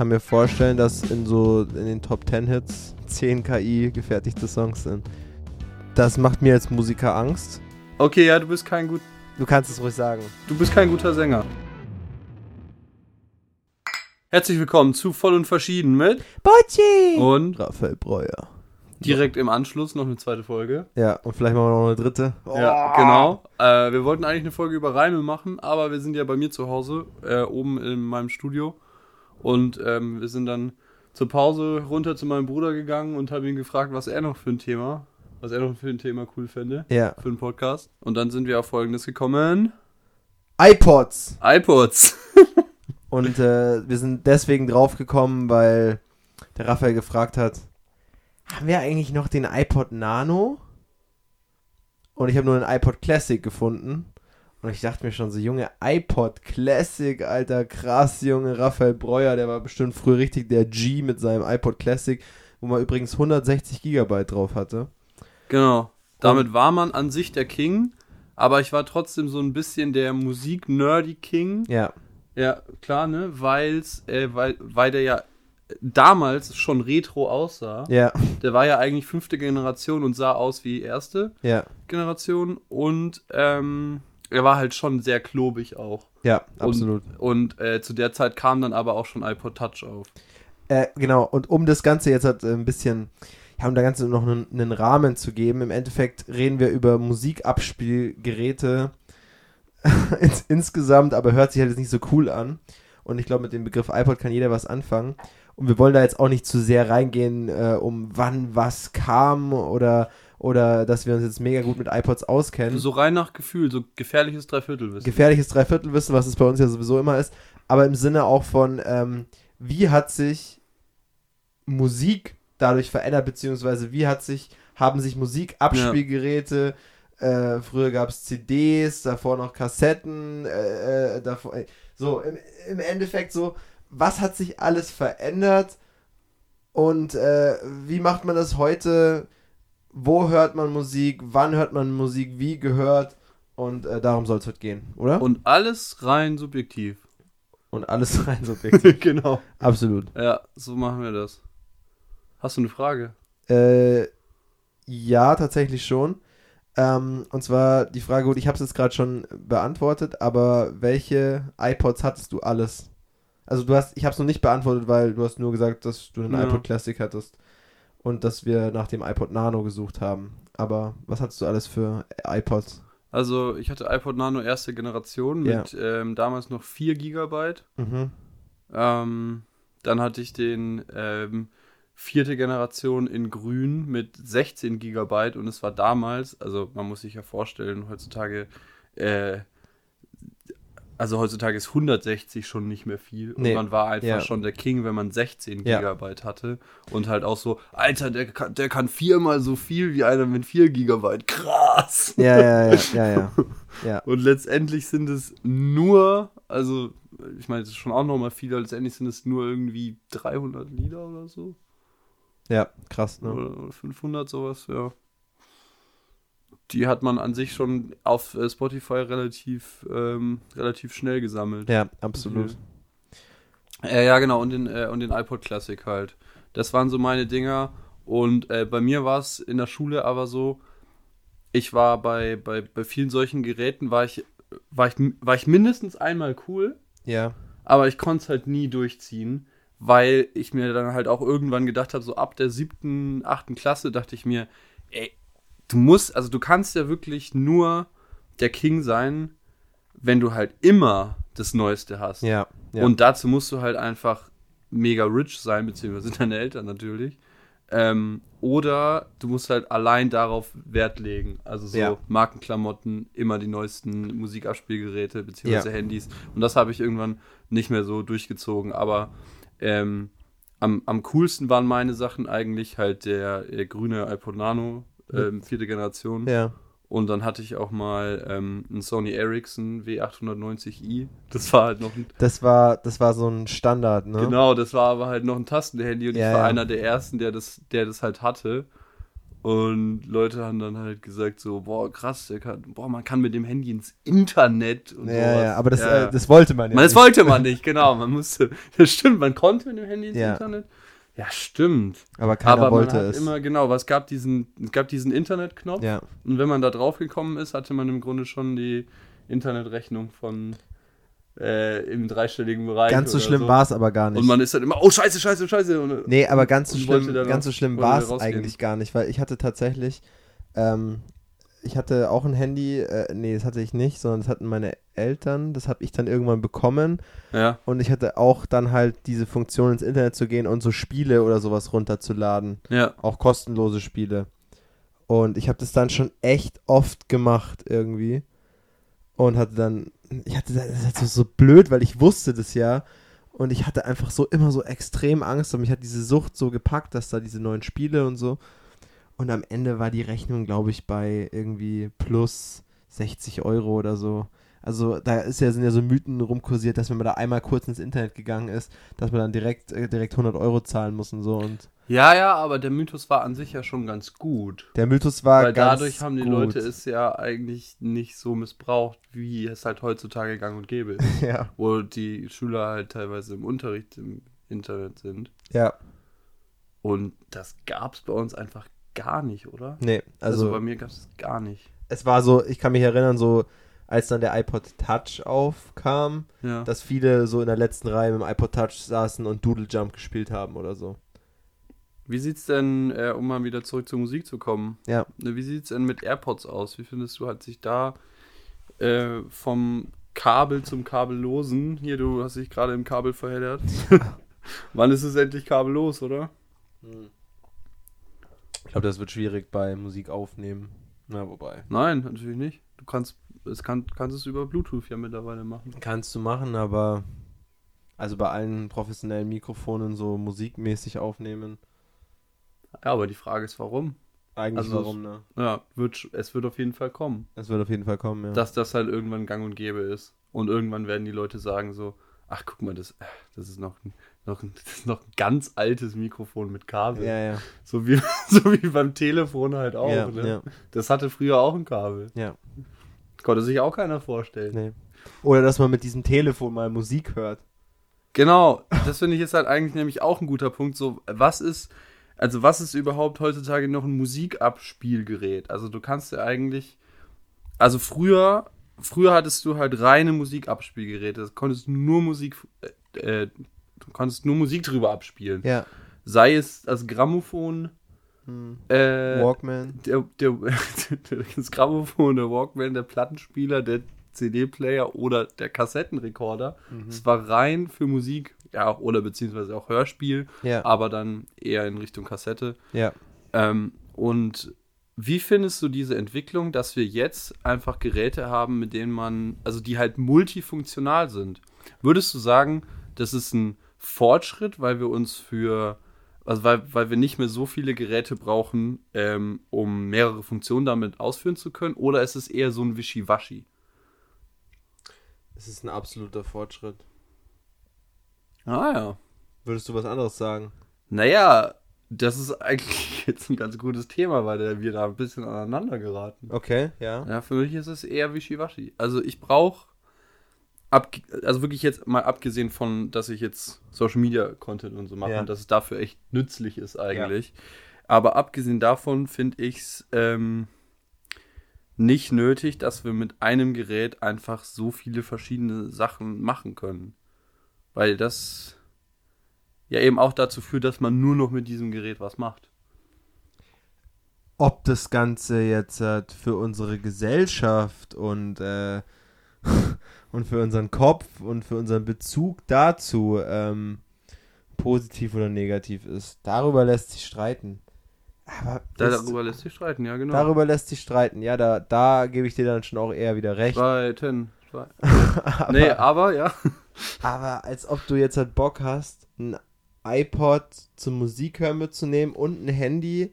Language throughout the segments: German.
kann mir vorstellen, dass in so in den Top 10 Hits 10 KI gefertigte Songs sind. Das macht mir als Musiker Angst. Okay, ja, du bist kein gut. Du kannst es ruhig sagen. Du bist kein guter Sänger. Herzlich willkommen zu Voll und Verschieden mit Bocci! und Raphael Breuer. direkt im Anschluss noch eine zweite Folge. Ja, und vielleicht machen wir noch eine dritte. Ja, genau. Äh, wir wollten eigentlich eine Folge über Reime machen, aber wir sind ja bei mir zu Hause, äh, oben in meinem Studio. Und ähm, wir sind dann zur Pause runter zu meinem Bruder gegangen und haben ihn gefragt, was er noch für ein Thema, was er noch für ein Thema cool fände Ja. für einen Podcast. Und dann sind wir auf Folgendes gekommen. iPods. iPods. Und äh, wir sind deswegen draufgekommen, weil der Raphael gefragt hat, haben wir eigentlich noch den iPod Nano? Und ich habe nur einen iPod Classic gefunden. Und ich dachte mir schon so, Junge, iPod Classic, alter, krass, Junge, Raphael Breuer, der war bestimmt früher richtig der G mit seinem iPod Classic, wo man übrigens 160 Gigabyte drauf hatte. Genau. Damit war man an sich der King, aber ich war trotzdem so ein bisschen der Musik-Nerdy King. Ja, Ja, klar, ne? Weil's, äh, weil, weil der ja damals schon retro aussah. ja, Der war ja eigentlich fünfte Generation und sah aus wie erste ja, Generation und ähm, er war halt schon sehr klobig auch. ja, absolut. Und, und äh, zu der Zeit kam dann aber auch schon iPod Touch auf. Äh, genau, und um das Ganze jetzt halt äh, ein bisschen, ja, um da Ganze noch einen, einen Rahmen zu geben, im Endeffekt reden wir über Musikabspielgeräte ins, insgesamt, aber hört sich halt jetzt nicht so cool an. Und ich glaube, mit dem Begriff iPod kann jeder was anfangen. Und wir wollen da jetzt auch nicht zu sehr reingehen, äh, um wann was kam oder, oder dass wir uns jetzt mega gut mit iPods auskennen. So rein nach Gefühl, so gefährliches Dreiviertelwissen. gefährliches Dreiviertelwissen, was es bei uns ja sowieso immer ist, aber im Sinne auch von, ähm, wie hat sich Musik dadurch verändert, beziehungsweise wie hat sich, haben sich Musikabspielgeräte, äh, früher gab es CDs, davor noch Kassetten, äh, äh, davor, so, im, im Endeffekt so, was hat sich alles verändert und äh, wie macht man das heute, wo hört man Musik, wann hört man Musik, wie gehört und äh, darum soll es heute gehen, oder? Und, Und alles rein subjektiv. alles rein subjektiv. genau. Absolut. Ja, so machen wir das. Hast du eine Frage? Äh, ja, tatsächlich schon. Ähm, und zwar die Frage, gut, ich habe es jetzt gerade schon beantwortet, aber welche iPods hattest du alles? Also du hast, ich habe es noch nicht beantwortet, weil du hast nur gesagt, dass du einen Ja. iPod Classic hattest und dass wir nach dem iPod Nano gesucht haben. Aber was hattest du alles für iPods? Also, ich hatte iPod Nano erste Generation Ja. mit ähm, damals noch 4 Gigabyte. Mhm. Ähm, dann hatte ich den ähm, vierte Generation in grün mit 16 Gigabyte und es war damals, also man muss sich ja vorstellen, heutzutage, äh, also heutzutage ist 160 schon nicht mehr viel und Nee. man war einfach Ja. schon der King, wenn man 16 Ja. Gigabyte hatte und halt auch so, Alter, der kann, der kann viermal so viel wie einer mit 4 Gigabyte, krass! Ja, ja, ja, ja, ja. ja. Und letztendlich sind es nur, also ich meine, das ist schon auch nochmal viel, aber letztendlich sind es nur irgendwie 300 Lieder oder so. Ja, krass, ne? Oder, oder 500 sowas, ja. Die hat man an sich schon auf äh, Spotify relativ, ähm, relativ schnell gesammelt. Ja, absolut. Äh, ja, genau, und den, äh, und den iPod Classic halt. Das waren so meine Dinger. Und äh, bei mir war es in der Schule aber so, ich war bei, bei, bei vielen solchen Geräten, war ich, war, ich, war ich mindestens einmal cool, Ja, aber ich konnte es halt nie durchziehen, weil ich mir dann halt auch irgendwann gedacht habe, so ab der siebten, achten Klasse dachte ich mir, ey, du musst, also du kannst ja wirklich nur der King sein, wenn du halt immer das Neueste hast. ja, ja. Und dazu musst du halt einfach mega rich sein, beziehungsweise deine Eltern natürlich. Ähm, oder du musst halt allein darauf Wert legen. Also so Ja. Markenklamotten, immer die neuesten Musikabspielgeräte, beziehungsweise Ja. Handys. Und das habe ich irgendwann nicht mehr so durchgezogen. Aber ähm, am, am coolsten waren meine Sachen eigentlich halt der, äh, grüne iPod Nano, ähm, vierte Generation. ja. Und dann hatte ich auch mal ähm, einen Sony Ericsson W890i. Das war halt noch ein Das war, das war so ein Standard, ne? Genau, das war aber halt noch ein Tastenhandy und Ja, ich war ja. einer der ersten, der das, der das halt hatte. Und Leute haben dann halt gesagt so, boah, krass, kann, boah, man kann mit dem Handy ins Internet und Ja, sowas. ja, aber das, Ja. Äh, das wollte man ja. Man, das nicht. wollte man nicht, genau. Man musste, das stimmt, man konnte mit dem Handy ins Ja. Internet. Ja, stimmt. aber keiner aber wollte es. immer, genau, was gab diesen, es gab diesen Internetknopf. ja. Und wenn man da drauf gekommen ist, hatte man im Grunde schon die Internetrechnung von äh, im dreistelligen Bereich. Ganz so schlimm war es aber gar nicht. Und man ist dann immer, oh scheiße, scheiße, scheiße. Und, Nee, aber ganz so schlimm, ganz so schlimm war es eigentlich gar nicht, weil ich hatte tatsächlich, ähm, ich hatte auch ein Handy, äh, nee, das hatte ich nicht, sondern das hatten meine Eltern, das habe ich dann irgendwann bekommen. Ja, und ich hatte auch dann halt diese Funktion ins Internet zu gehen und so Spiele oder sowas runterzuladen, ja. auch kostenlose Spiele. Und ich habe das dann schon echt oft gemacht irgendwie. Und hatte dann, ich hatte das ist so, so blöd, weil ich wusste das ja. Und ich hatte einfach so immer so extrem Angst. Und mich hat diese Sucht so gepackt, dass da diese neuen Spiele und so. Und am Ende war die Rechnung, glaube ich, bei irgendwie plus 60 Euro oder so. Also da ist ja, sind ja so Mythen rumkursiert, dass wenn man da einmal kurz ins Internet gegangen ist, dass man dann direkt, äh, direkt 100 Euro zahlen muss und so. Und Ja, ja, aber der Mythos war an sich ja schon ganz gut. der Mythos war Weil ganz dadurch haben die gut. Leute es ja eigentlich nicht so missbraucht, wie es halt heutzutage gang und gäbe ist. Ja, wo die Schüler halt teilweise im Unterricht im Internet sind. ja, Und das gab es bei uns einfach gar nicht, oder? nee, Also, also, bei mir gab es gar nicht. es war so, ich kann mich erinnern, so als dann der iPod Touch aufkam, Ja. dass viele so in der letzten Reihe mit dem iPod Touch saßen und Doodle Jump gespielt haben oder so. Wie sieht's denn, äh, um mal wieder zurück zur Musik zu kommen, Ja. ne, wie sieht's denn mit AirPods aus? Wie findest du, hat sich da äh, vom Kabel zum Kabellosen, hier, du hast dich gerade im Kabel verheddert. Wann ist es endlich kabellos, oder? Ich glaube, das wird schwierig bei Musik aufnehmen. Na, wobei. Nein, natürlich nicht. Du kannst es kann, kannst es über Bluetooth ja mittlerweile machen. Kannst du machen, aber also bei allen professionellen Mikrofonen so musikmäßig aufnehmen. Ja, aber die Frage ist, warum? Eigentlich Also warum, ne? Ja, wird, es wird auf jeden Fall kommen, Es wird auf jeden Fall kommen, ja. dass das halt irgendwann gang und gäbe ist. Und irgendwann werden die Leute sagen so, ach guck mal, das, äh, das ist noch, ein- noch, ein- das ist noch ein ganz altes Mikrofon mit Kabel. ja, ja. So, wie, so wie beim Telefon halt auch. ja, ne? ja, Das hatte früher auch ein Kabel. ja. Konnte sich auch keiner vorstellen. Nee. Oder dass man mit diesem Telefon mal Musik hört. Genau, das finde ich jetzt halt eigentlich nämlich auch ein guter Punkt. So, was ist, also was ist überhaupt heutzutage noch ein Musikabspielgerät? Also du kannst ja eigentlich, also früher, früher hattest du halt reine Musikabspielgeräte. Das konntest du nur Musik, äh, äh, du konntest nur Musik drüber abspielen. Ja. Sei es das Grammophon, Hm. äh, Walkman. der, der, das Grammophon, der Walkman, der Plattenspieler, der CD-Player oder der Kassettenrekorder. Mhm. Es war rein für Musik, ja, oder beziehungsweise auch Hörspiel, Ja. aber dann eher in Richtung Kassette. Ja. Ähm, und wie findest du diese Entwicklung, dass wir jetzt einfach Geräte haben, mit denen man, also die halt multifunktional sind? Würdest du sagen, das ist ein Fortschritt, weil wir uns für, also weil, weil wir nicht mehr so viele Geräte brauchen, ähm, um mehrere Funktionen damit ausführen zu können? Oder ist es eher so ein Wischiwaschi? Es ist ein absoluter Fortschritt. Ah ja. Würdest du was anderes sagen? Naja, das ist eigentlich jetzt ein ganz gutes Thema, weil wir da ein bisschen aneinander geraten. Okay, ja. Ja, für mich ist es eher Wischiwaschi. Also ich brauche, also wirklich jetzt mal abgesehen von, dass ich jetzt Social Media Content und so mache Ja. und dass es dafür echt nützlich ist eigentlich. Aber abgesehen davon finde ich es ähm, nicht nötig, dass wir mit einem Gerät einfach so viele verschiedene Sachen machen können. Weil das ja eben auch dazu führt, dass man nur noch mit diesem Gerät was macht. Ob das Ganze jetzt äh, für unsere Gesellschaft und, äh, und für unseren Kopf und für unseren Bezug dazu ähm, positiv oder negativ ist, darüber lässt sich streiten. Aber Da, darüber lässt sich streiten, ja genau. darüber lässt sich streiten. Ja, da, da gebe ich dir dann schon auch eher wieder recht. Streiten. Streiten. aber, Nee, aber ja. aber als ob du jetzt halt Bock hast, ein iPod zum Musikhören mitzunehmen und ein Handy.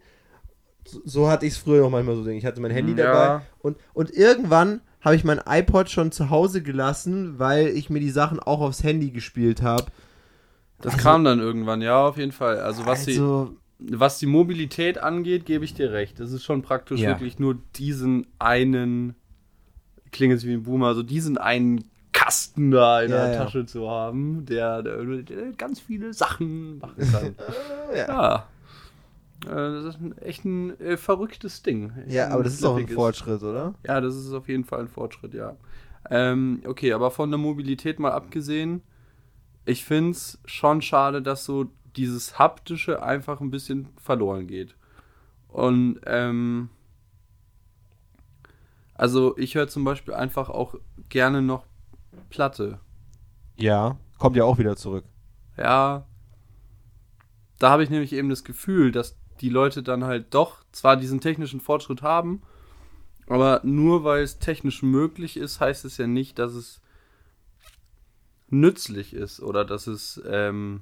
So, so hatte ich es früher noch manchmal so. Ich hatte mein Handy Ja. dabei und, und irgendwann habe ich mein iPod schon zu Hause gelassen, weil ich mir die Sachen auch aufs Handy gespielt habe. Das Also- kam dann irgendwann, ja, auf jeden Fall. Also was sie. also, was die Mobilität angeht, gebe ich dir recht. Es ist schon praktisch Ja. wirklich nur diesen einen, klingt jetzt wie ein Boomer, so diesen einen Kasten da in Ja, der ja. Tasche zu haben, der, der, der ganz viele Sachen machen kann. ja. Äh, Das ist ein, echt ein äh, verrücktes Ding. Echt ja, aber das ist doch ein. Fortschritt, oder? Ja, das ist auf jeden Fall ein Fortschritt, ja. Ähm, okay, aber von der Mobilität mal abgesehen, ich finde es schon schade, dass so dieses Haptische einfach ein bisschen verloren geht. Und, ähm, also ich höre zum Beispiel einfach auch gerne noch Platte. Ja, kommt ja auch wieder zurück. Ja, da habe ich nämlich eben das Gefühl, dass die Leute dann halt doch zwar diesen technischen Fortschritt haben, aber nur weil es technisch möglich ist, heißt es ja nicht, dass es nützlich ist oder dass es ähm,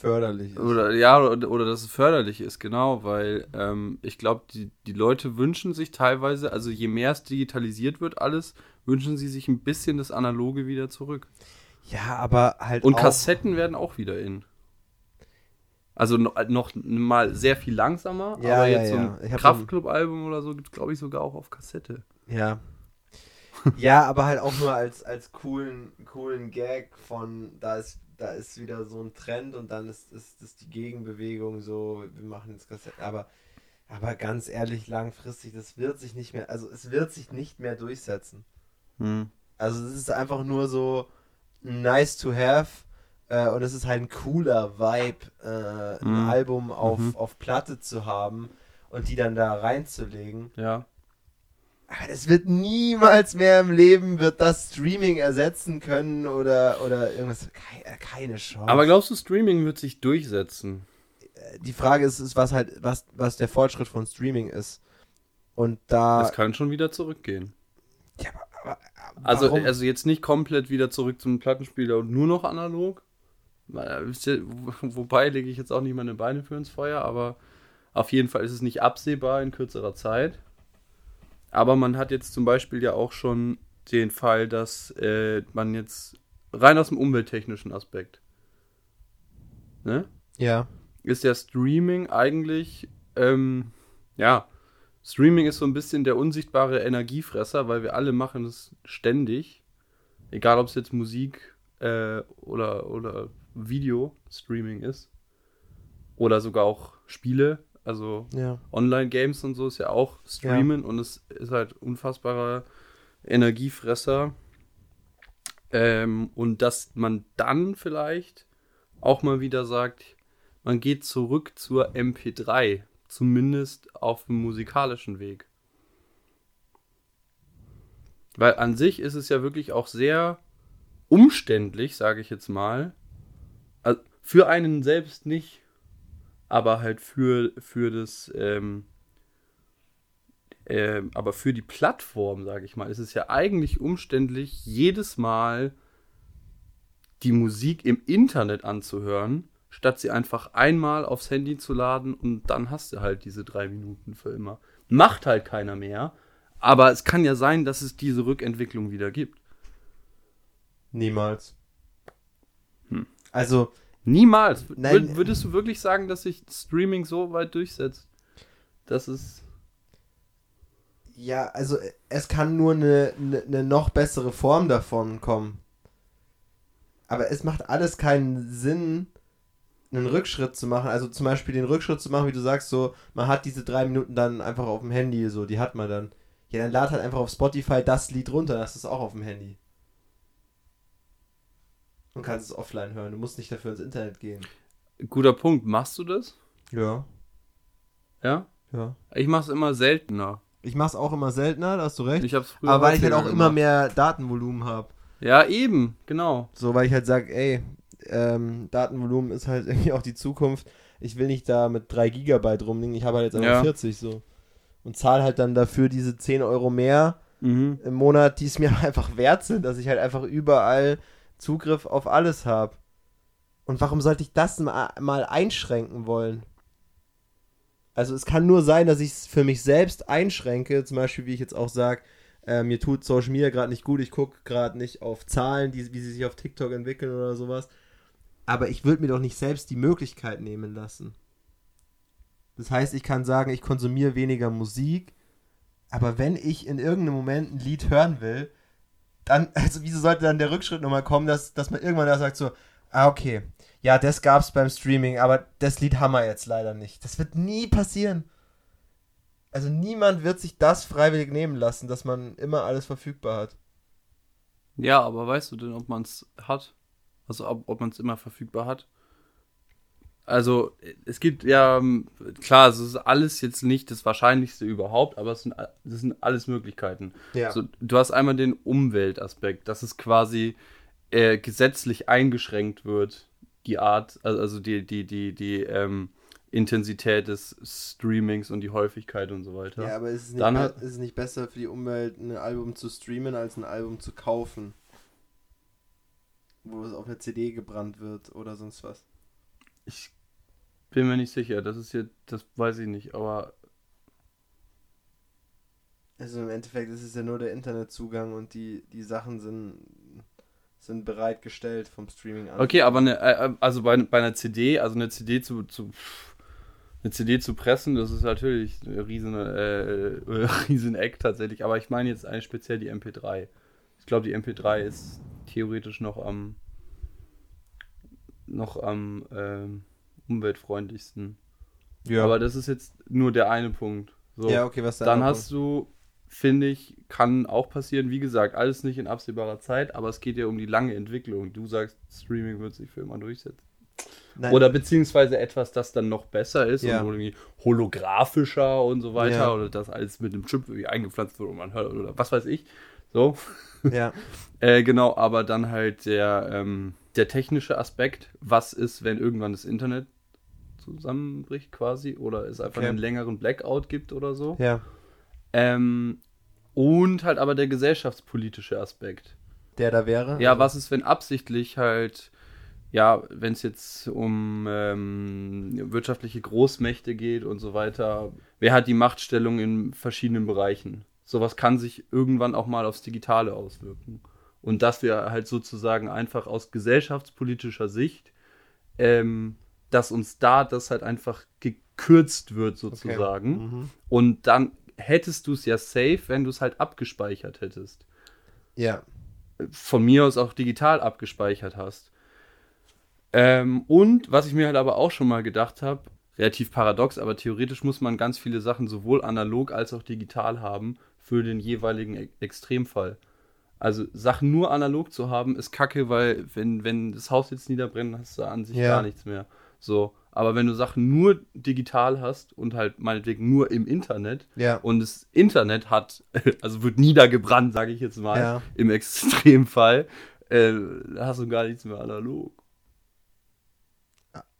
Förderlich. Ist. oder ja oder, oder dass es förderlich ist, genau, weil ähm, ich glaube, die, die Leute wünschen sich teilweise, also je mehr es digitalisiert wird alles, wünschen sie sich ein bisschen das Analoge wieder zurück. Ja, aber halt Und Kassetten werden auch wieder in. Also no, noch mal sehr viel langsamer, Ja, aber ja, jetzt so ja. ein Ich hab Kraftclub-Album oder so gibt es, glaube ich, sogar auch auf Kassette. Ja. ja, aber halt auch nur als, als coolen, coolen Gag von, da ist, da ist wieder so ein Trend und dann ist, ist, ist die Gegenbewegung so, wir machen jetzt Kassetten, aber, aber ganz ehrlich, langfristig, das wird sich nicht mehr, also es wird sich nicht mehr durchsetzen. Hm. Also es ist einfach nur so nice to have äh, und es ist halt ein cooler Vibe, äh, ein Mhm. Album auf, Mhm. auf Platte zu haben und die dann da reinzulegen. Ja. Aber das wird niemals mehr im Leben, wird das Streaming ersetzen können oder, oder irgendwas. Äh, Keine Chance. Aber glaubst du, Streaming wird sich durchsetzen? die Frage ist, ist was halt, was, was der Fortschritt von Streaming ist. Und da. Das kann schon wieder zurückgehen. ja, aber, aber, Also, also jetzt nicht komplett wieder zurück zum Plattenspieler und nur noch analog. Weil, wisst ihr, wo- Wobei lege ich jetzt auch nicht meine Beine für ins Feuer, aber auf jeden Fall ist es nicht absehbar in kürzerer Zeit. Aber man hat jetzt zum Beispiel ja auch schon den Fall, dass äh, man jetzt rein aus dem umwelttechnischen Aspekt, ne, ja. ist ja Streaming eigentlich, ähm, ja, Streaming ist so ein bisschen der unsichtbare Energiefresser, weil wir alle machen es ständig. Egal, ob es jetzt Musik äh, oder, oder Video-Streaming ist. Oder sogar auch Spiele. Also Ja. Online-Games und so ist ja auch Streamen und es ist halt unfassbarer Energiefresser. Ähm, und dass man dann vielleicht auch mal wieder sagt, man geht zurück zur MP3, zumindest auf dem musikalischen Weg. Weil an sich ist es ja wirklich auch sehr umständlich, sage ich jetzt mal. Für einen selbst nicht, aber halt für, für das, ähm, ähm, aber für die Plattform, sage ich mal, ist es ja eigentlich umständlich, jedes Mal die Musik im Internet anzuhören, statt sie einfach einmal aufs Handy zu laden und dann hast du halt diese drei Minuten für immer. Macht halt keiner mehr, aber es kann ja sein, dass es diese Rückentwicklung wieder gibt. Niemals. Hm. Also, Niemals. Nein. Wür- würdest du wirklich sagen, dass sich Streaming so weit durchsetzt? Das ist. ja, also es kann nur eine, eine, eine noch bessere Form davon kommen. Aber es macht alles keinen Sinn, einen Rückschritt zu machen. Also zum Beispiel den Rückschritt zu machen, wie du sagst, so, man hat diese drei Minuten dann einfach auf dem Handy, so, die hat man dann. Ja, dann lad halt einfach auf Spotify das Lied runter, das ist auch auf dem Handy. Und kannst es offline hören. Du musst nicht dafür ins Internet gehen. Guter Punkt. Machst du das? Ja. Ja? Ja. Ich mach's immer seltener. Ich mach's auch immer seltener, da hast du recht. Ich hab's früher aber weil ich halt auch immer gemacht. mehr Datenvolumen habe. Ja, eben, genau. So, weil ich halt sage, ey, ähm, Datenvolumen ist halt irgendwie auch die Zukunft. Ich will nicht da mit 3 Gigabyte rumliegen, ich habe halt jetzt einfach Ja. 40 so. Und zahle halt dann dafür diese 10 Euro mehr Mhm. im Monat, die es mir einfach wert sind, dass ich halt einfach überall Zugriff auf alles habe. Und warum sollte ich das ma- mal einschränken wollen? Also es kann nur sein, dass ich es für mich selbst einschränke, zum Beispiel, wie ich jetzt auch sage, äh, mir tut Social Media gerade nicht gut, ich gucke gerade nicht auf Zahlen, die, wie sie sich auf TikTok entwickeln oder sowas. Aber ich würde mir doch nicht selbst die Möglichkeit nehmen lassen. Das heißt, ich kann sagen, ich konsumiere weniger Musik, aber wenn ich in irgendeinem Moment ein Lied hören will, dann, also wieso sollte dann der Rückschritt nochmal kommen, dass, dass man irgendwann da sagt so, ah, okay, ja, das gab's beim Streaming, aber das Lied haben wir jetzt leider nicht. Das wird nie passieren. Also niemand wird sich das freiwillig nehmen lassen, dass man immer alles verfügbar hat. Ja, aber weißt du denn, ob man es hat? Also ob, ob man es immer verfügbar hat? Also es gibt ja, ähm, klar, es ist alles jetzt nicht das Wahrscheinlichste überhaupt, aber es sind, das sind alles Möglichkeiten. Ja. So, du hast einmal den Umweltaspekt, dass es quasi äh, gesetzlich eingeschränkt wird, die Art, also die, die, die, die, ähm, Intensität des Streamings und die Häufigkeit und so weiter. Ja, aber ist es, nicht, Dann ist es nicht besser für die Umwelt, ein Album zu streamen, als ein Album zu kaufen? Wo es auf eine CD gebrannt wird oder sonst was? Ich bin mir nicht sicher, das ist jetzt, das weiß ich nicht, aber. Also im Endeffekt ist es ja nur der Internetzugang und die, die Sachen sind, sind bereitgestellt vom Streaming an. Okay, aber eine, äh, äh, also bei, bei einer CD, also eine CD zu, zu eine CD zu pressen, das ist natürlich ein riesen, äh, riesen Eck tatsächlich. Aber ich meine jetzt eigentlich speziell die MP3. Ich glaube, die MP3 ist theoretisch noch am noch am ähm, umweltfreundlichsten. Ja. Aber das ist jetzt nur der eine Punkt. So, ja, okay, was Dann hast Punkt? du, finde ich, kann auch passieren, wie gesagt, alles nicht in absehbarer Zeit, aber es geht ja um die lange Entwicklung. Du sagst, Streaming wird sich für immer durchsetzen. Nein. Oder beziehungsweise etwas, das dann noch besser ist ja. und irgendwie holographischer und so weiter. Ja. Oder das alles mit einem Chip irgendwie eingepflanzt wird und man hört oder was weiß ich. So. Ja. äh, genau, aber dann halt der, ähm, der technische Aspekt. Was ist, wenn irgendwann das Internet zusammenbricht quasi oder es einfach okay. einen längeren Blackout gibt oder so. Ja. Ähm, und halt aber der gesellschaftspolitische Aspekt. Der da wäre? Ja, also was ist, wenn absichtlich halt ja, wenn es jetzt um ähm, wirtschaftliche Großmächte geht und so weiter, wer hat die Machtstellung in verschiedenen Bereichen? Sowas kann sich irgendwann auch mal aufs Digitale auswirken. Und dass wir halt sozusagen einfach aus gesellschaftspolitischer Sicht, ähm, dass uns da das halt einfach gekürzt wird sozusagen. Okay. Mhm. Und dann hättest du es ja safe, wenn du es halt abgespeichert hättest. Ja. Von mir aus auch digital abgespeichert hast. Ähm, und was ich mir halt aber auch schon mal gedacht habe, relativ paradox, aber theoretisch muss man ganz viele Sachen sowohl analog als auch digital haben für den jeweiligen e Extremfall. Also Sachen nur analog zu haben, ist kacke, weil wenn, wenn das Haus jetzt niederbrennt, hast du an sich ja. gar nichts mehr. So. Aber wenn du Sachen nur digital hast und halt meinetwegen nur im Internet ja. und das Internet hat, also wird niedergebrannt, sage ich jetzt mal, ja. im Extremfall, äh, hast du gar nichts mehr analog.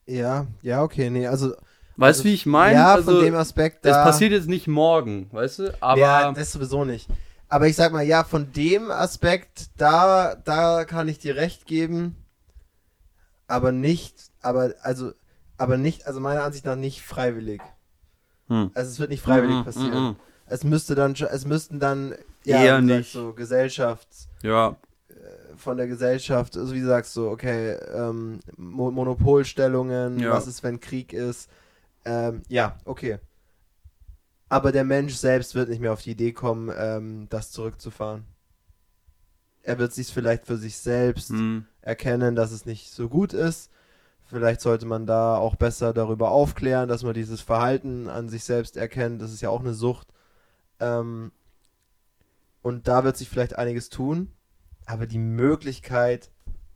Ja, ja, okay, nee, also. Weißt du, also, wie ich meine? Ja, also, von dem Aspekt. Da, das passiert jetzt nicht morgen, weißt du? Aber. Ja, das sowieso nicht. Aber ich sag mal, ja, von dem Aspekt, da, da kann ich dir recht geben. Aber nicht, aber, also, aber nicht, also meiner Ansicht nach nicht freiwillig. Hm. Also es wird nicht freiwillig hm, passieren. Hm, hm. es müsste dann, es müssten dann, ja, Eher nicht. so Gesellschafts. Ja von der Gesellschaft, also wie sagst du, okay, ähm, Mo Monopolstellungen, ja. was ist, wenn Krieg ist. Ähm, ja, okay. Aber der Mensch selbst wird nicht mehr auf die Idee kommen, ähm, das zurückzufahren. Er wird sich vielleicht für sich selbst mhm. Erkennen, dass es nicht so gut ist. Vielleicht sollte man da auch besser darüber aufklären, dass man dieses Verhalten an sich selbst erkennt. Das ist ja auch eine Sucht. Ähm, und da wird sich vielleicht einiges tun. Aber die Möglichkeit,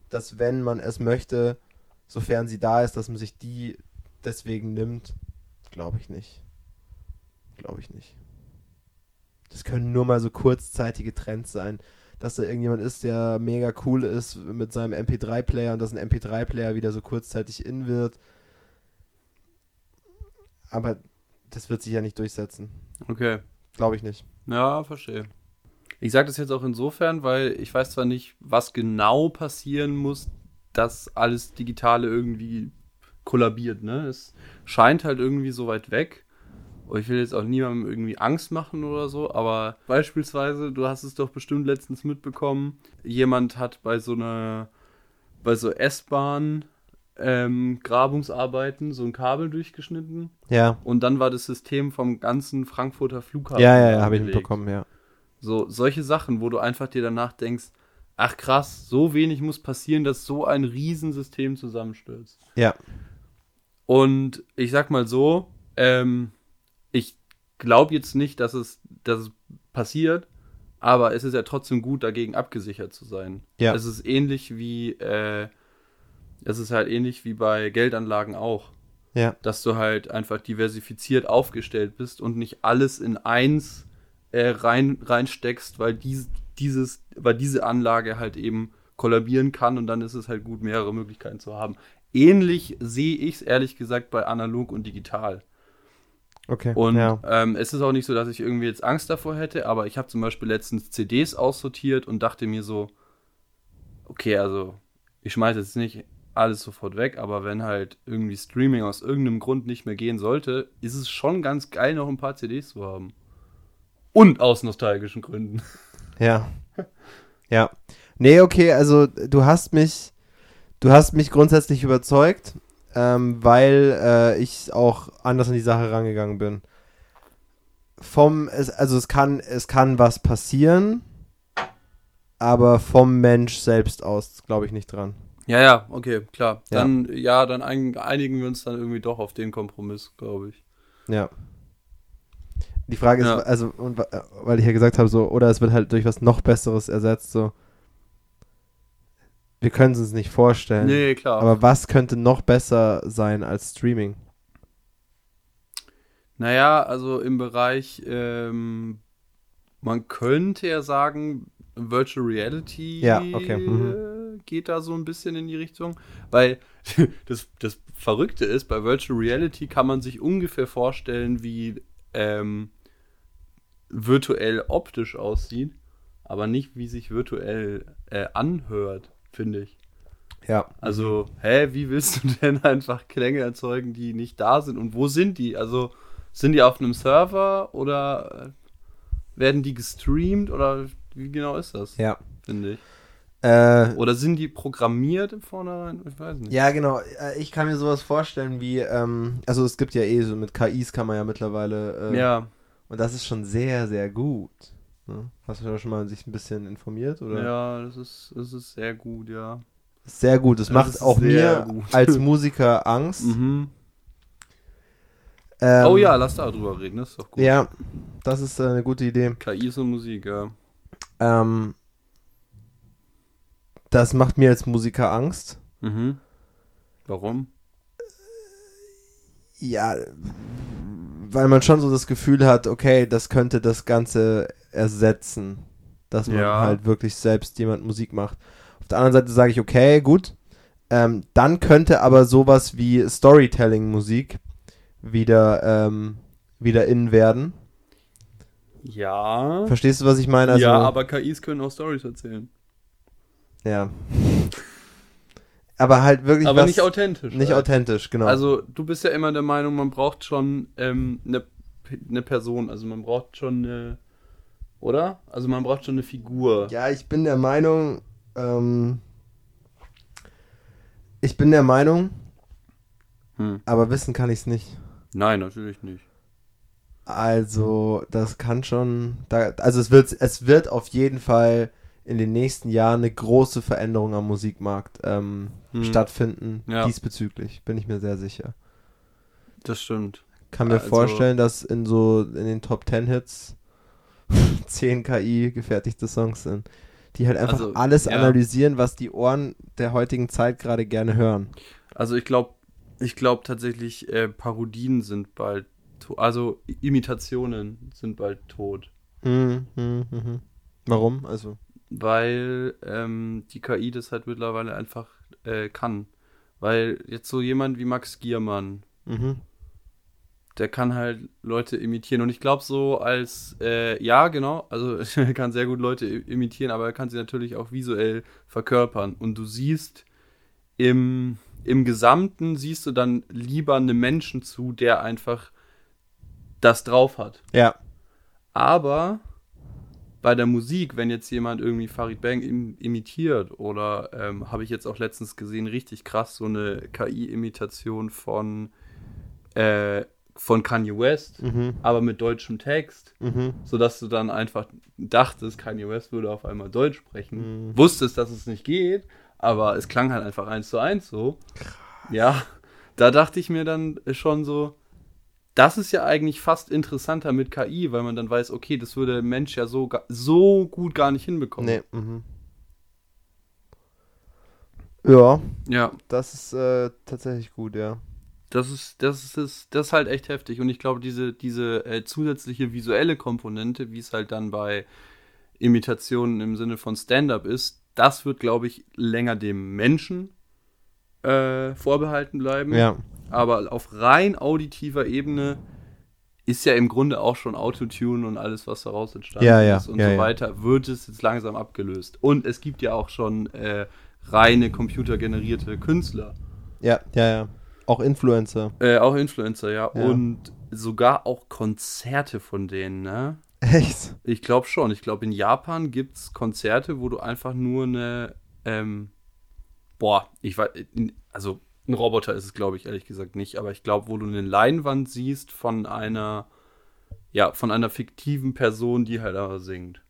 dass wenn man es möchte, sofern sie da ist, dass man sich die deswegen nimmt, glaube ich nicht. Glaube ich nicht. Das können nur mal so kurzzeitige Trends sein, dass da irgendjemand ist, der mega cool ist mit seinem MP3-Player und dass ein MP3-Player wieder so kurzzeitig in wird. Aber das wird sich ja nicht durchsetzen. Okay. Glaube ich nicht. Ja, verstehe. Ich sage das jetzt auch insofern, weil ich weiß zwar nicht, was genau passieren muss, dass alles Digitale irgendwie kollabiert. Ne? Es scheint halt irgendwie so weit weg. Ich will jetzt auch niemandem irgendwie Angst machen oder so, aber beispielsweise, du hast es doch bestimmt letztens mitbekommen, jemand hat bei so einer, bei so S-Bahn ähm, Grabungsarbeiten so ein Kabel durchgeschnitten. Ja. Und dann war das System vom ganzen Frankfurter Flughafen. Ja, ja, ja, habe ich mitbekommen, ja. So, solche Sachen, wo du einfach dir danach denkst, ach krass, so wenig muss passieren, dass so ein Riesensystem zusammenstürzt. Ja. Und ich sag mal so, ähm, glaube jetzt nicht, dass es, dass es passiert, aber es ist ja trotzdem gut, dagegen abgesichert zu sein. Ja. Es ist ähnlich wie, äh, es ist halt ähnlich wie bei Geldanlagen auch. Ja. Dass du halt einfach diversifiziert aufgestellt bist und nicht alles in eins äh, rein, reinsteckst, weil dies, dieses, weil diese Anlage halt eben kollabieren kann und dann ist es halt gut, mehrere Möglichkeiten zu haben. Ähnlich sehe ich es ehrlich gesagt bei analog und digital. Okay. Und ja. ähm, es ist auch nicht so, dass ich irgendwie jetzt Angst davor hätte, aber ich habe zum Beispiel letztens CDs aussortiert und dachte mir so, okay, also ich schmeiße jetzt nicht alles sofort weg, aber wenn halt irgendwie Streaming aus irgendeinem Grund nicht mehr gehen sollte, ist es schon ganz geil, noch ein paar CDs zu haben. Und aus nostalgischen Gründen. Ja. Ja. Nee, okay, also du hast mich, du hast mich grundsätzlich überzeugt, ähm, weil äh, ich auch anders an die Sache rangegangen bin. Vom, es, also es kann, es kann was passieren, aber vom Mensch selbst aus glaube ich nicht dran. Ja, ja, okay, klar. Ja. Dann, ja, dann ein- einigen wir uns dann irgendwie doch auf den Kompromiss, glaube ich. Ja. Die Frage ist, Ja. also, und, wa- weil ich ja gesagt habe, so, oder es wird halt durch was noch Besseres ersetzt, so. Wir können es uns nicht vorstellen. Nee, klar. Aber was könnte noch besser sein als Streaming? Naja, also im Bereich, ähm, man könnte ja sagen, Virtual Reality Ja, okay, mhm. äh, geht da so ein bisschen in die Richtung. Weil das, das Verrückte ist, bei Virtual Reality kann man sich ungefähr vorstellen, wie ähm, virtuell optisch aussieht, aber nicht, wie sich virtuell äh, anhört, finde ich. Ja. Also, hä, wie willst du denn einfach Klänge erzeugen, die nicht da sind? Und wo sind die? Also, sind die auf einem Server oder äh, werden die gestreamt oder wie genau ist das? Ja. Finde ich. Äh, Oder sind die programmiert im Vornherein? Ich weiß nicht. ja, genau. Äh, Ich kann mir sowas vorstellen wie, ähm, also es gibt ja eh so mit KIs kann man ja mittlerweile, äh, Ja, und das ist schon sehr, sehr gut. Ne? Hast du da schon mal sich ein bisschen informiert? Oder? ja, das ist, das ist sehr gut, ja. Sehr gut. Das Das macht ist auch mir gut. als Musiker Angst. Mhm. Ähm, oh ja, lass da drüber reden, das ist doch gut. Ja, das ist eine gute Idee. KIs und Musik, ja. Ähm, das macht mir als Musiker Angst. Mhm. Warum? Ja, weil man schon so das Gefühl hat, okay, das könnte das Ganze ersetzen, dass man Ja. halt wirklich selbst jemand Musik macht. Auf der anderen Seite sage ich, okay, gut. Ähm, dann könnte aber sowas wie Storytelling-Musik wieder, ähm, wieder in werden. Ja. Verstehst du, was ich meine? Also, ja, aber KIs können auch Stories erzählen. Ja. Aber halt wirklich Aber nicht authentisch. nicht halt. authentisch, genau. Also, du bist ja immer der Meinung, man braucht schon ähm, eine eine Person, also man braucht schon eine, oder? Also man braucht schon eine Figur. Ja, ich bin der Meinung, ähm, ich bin der Meinung, Hm. aber wissen kann ich es nicht. Nein, natürlich nicht. Also, das kann schon, da, also es wird, es wird auf jeden Fall in den nächsten Jahren eine große Veränderung am Musikmarkt ähm, Hm. stattfinden, Ja. diesbezüglich, bin ich mir sehr sicher. Das stimmt. Kann mir Also- vorstellen, dass in so, in den Top 10 Hits 10 KI gefertigte Songs sind, die halt einfach Also, alles ja. analysieren, was die Ohren der heutigen Zeit gerade gerne hören. Also ich glaube, ich glaube tatsächlich, äh, Parodien sind bald, to- also Imitationen sind bald tot. Hm, hm, hm, hm. Warum? Also, weil ähm, die KI das halt mittlerweile einfach äh, kann. Weil jetzt so jemand wie Max Giermann, mhm. der kann halt Leute imitieren. Und ich glaube so als, äh, ja genau, also er kann sehr gut Leute imitieren, aber er kann sie natürlich auch visuell verkörpern. Und du siehst im, im Gesamten, siehst du dann lieber einem Menschen zu, der einfach das drauf hat. Ja. Aber bei der Musik, wenn jetzt jemand irgendwie Farid Bang im, imitiert oder ähm, habe ich jetzt auch letztens gesehen, richtig krass, so eine KI-Imitation von, äh, von Kanye West, Mhm. aber mit deutschem Text, Mhm. sodass du dann einfach dachtest, Kanye West würde auf einmal Deutsch sprechen. Mhm. Wusstest, dass es nicht geht, aber es klang halt einfach eins zu eins so. Ja, da dachte ich mir dann schon so, das ist ja eigentlich fast interessanter mit KI, weil man dann weiß, okay, das würde der Mensch ja so, so gut gar nicht hinbekommen. Nee. Mhm. Ja, Ja, das ist äh, tatsächlich gut, ja. das ist, das ist, das ist halt echt heftig. Und ich glaube, diese, diese äh, zusätzliche visuelle Komponente, wie es halt dann bei Imitationen im Sinne von Stand-up ist, das wird, glaube ich, länger dem Menschen äh, vorbehalten bleiben. Ja. Aber auf rein auditiver Ebene ist ja im Grunde auch schon Autotune und alles, was daraus entstanden Ja, ja, ist und ja, so weiter, wird es jetzt langsam abgelöst. Und es gibt ja auch schon äh, reine computergenerierte Künstler. Ja, ja, ja. Auch Influencer. Äh, auch Influencer, ja. Ja. Und sogar auch Konzerte von denen, ne? Echt? Ich glaube schon. Ich glaube, in Japan gibt es Konzerte, wo du einfach nur eine, ähm, boah, ich weiß, also ein Roboter ist es, glaube ich, ehrlich gesagt nicht, aber ich glaube, wo du eine Leinwand siehst von einer, ja, von einer fiktiven Person, die halt aber singt.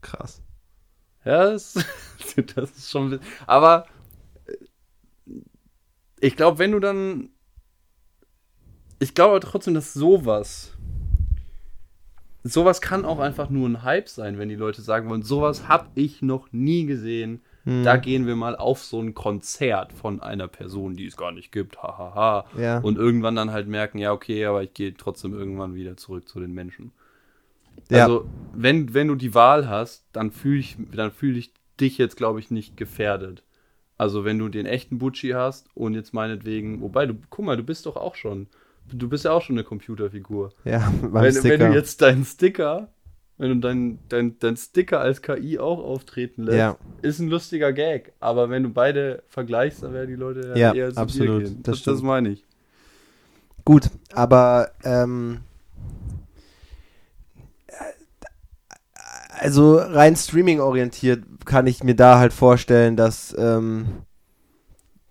Krass. Ja, das, das ist schon. Aber äh, ich glaube, wenn du dann. Ich glaube aber trotzdem, dass sowas. Sowas kann auch einfach nur ein Hype sein, wenn die Leute sagen wollen, sowas habe ich noch nie gesehen. Hm. Da gehen wir mal auf so ein Konzert von einer Person, die es gar nicht gibt. Hahaha. Ja. Und irgendwann dann halt merken, ja, okay, aber ich gehe trotzdem irgendwann wieder zurück zu den Menschen. Ja. Also, wenn, wenn du die Wahl hast, dann fühle ich, dann fühle ich dich jetzt, glaube ich, nicht gefährdet. Also, wenn du den echten Bucci hast und jetzt meinetwegen, wobei, du, guck mal, du bist doch auch schon, du bist ja auch schon eine Computerfigur. Ja, Wenn, Sticker. wenn du jetzt deinen Sticker, wenn du deinen dein, dein Sticker als KI auch auftreten lässt, Ja. ist ein lustiger Gag. Aber wenn du beide vergleichst, dann werden die Leute Ja, eher zu dir absolut, gehen. das Das, das meine ich. Gut, aber ähm, also rein Streaming-orientiert kann ich mir da halt vorstellen, dass, ähm,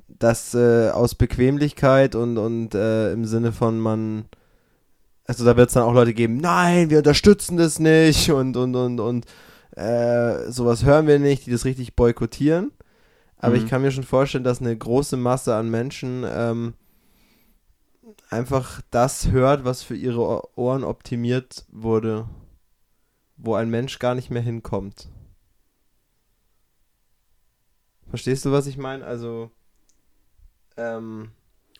dass äh, aus Bequemlichkeit und, und äh, im Sinne von man, also da wird es dann auch Leute geben, nein, wir unterstützen das nicht und und und und äh, sowas hören wir nicht, die das richtig boykottieren. Aber Mhm. ich kann mir schon vorstellen, dass eine große Masse an Menschen ähm, einfach das hört, was für ihre Ohr- Ohren optimiert wurde, wo ein Mensch gar nicht mehr hinkommt. Verstehst du, was ich meine? Also, ähm,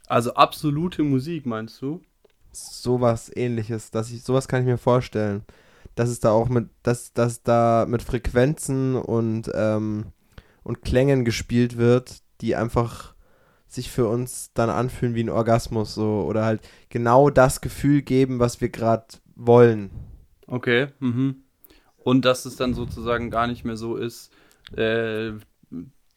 Also absolute Musik, meinst du? Sowas ähnliches, dass ich, sowas kann ich mir vorstellen. Dass es da auch mit, dass, dass da mit Frequenzen und, ähm, und Klängen gespielt wird, die einfach sich für uns dann anfühlen wie ein Orgasmus, so, oder halt genau das Gefühl geben, was wir gerade wollen. Okay. Mhm. Und dass es dann sozusagen gar nicht mehr so ist, äh,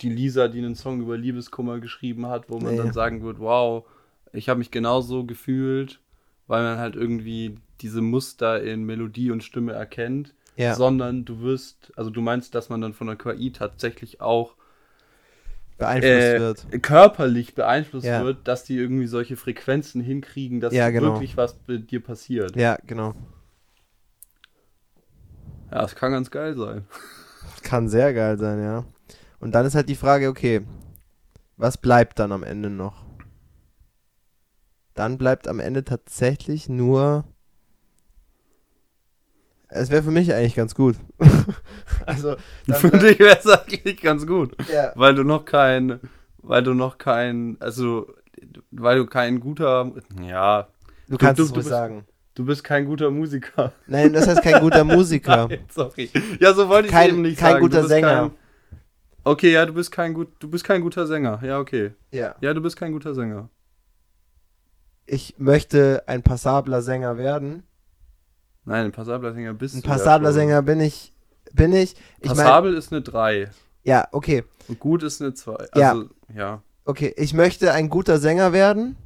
die Lisa, die einen Song über Liebeskummer geschrieben hat, wo man Nee. dann sagen wird, wow, ich habe mich genauso gefühlt, weil man halt irgendwie diese Muster in Melodie und Stimme erkennt, Ja, sondern du wirst, also du meinst, dass man dann von der KI tatsächlich auch beeinflusst äh, wird. körperlich beeinflusst Ja. wird, dass die irgendwie solche Frequenzen hinkriegen, dass Ja, genau. wirklich was mit dir passiert. Ja, genau. Ja, das kann ganz geil sein. Kann sehr geil sein, ja. Und dann ist halt die Frage, okay, was bleibt dann am Ende noch? Dann bleibt am Ende tatsächlich nur. Es wäre für mich eigentlich ganz gut. also, Für dich wäre es eigentlich ganz gut. ja, Weil du noch kein, weil du noch kein, also, weil du kein guter, ja, du kannst du- es du bist- sagen. du bist kein guter Musiker. Nein, das heißt kein guter Musiker. Nein, sorry. Ja, so wollte ich Kein- eben nicht kein sagen. Du guter Sänger. Kein, okay, ja, du bist kein gut, du bist kein guter Sänger. Ja, okay. Ja. Ja, du bist kein guter Sänger. Ich möchte ein passabler Sänger werden. Nein, ein passabler Sänger bist Ein du. ja passabler schon. Sänger bin ich. Bin ich. Ich Passabel ist eine 3 ja, okay. und gut ist eine 2. Ja. Also, ja. Okay, ich möchte ein guter Sänger werden,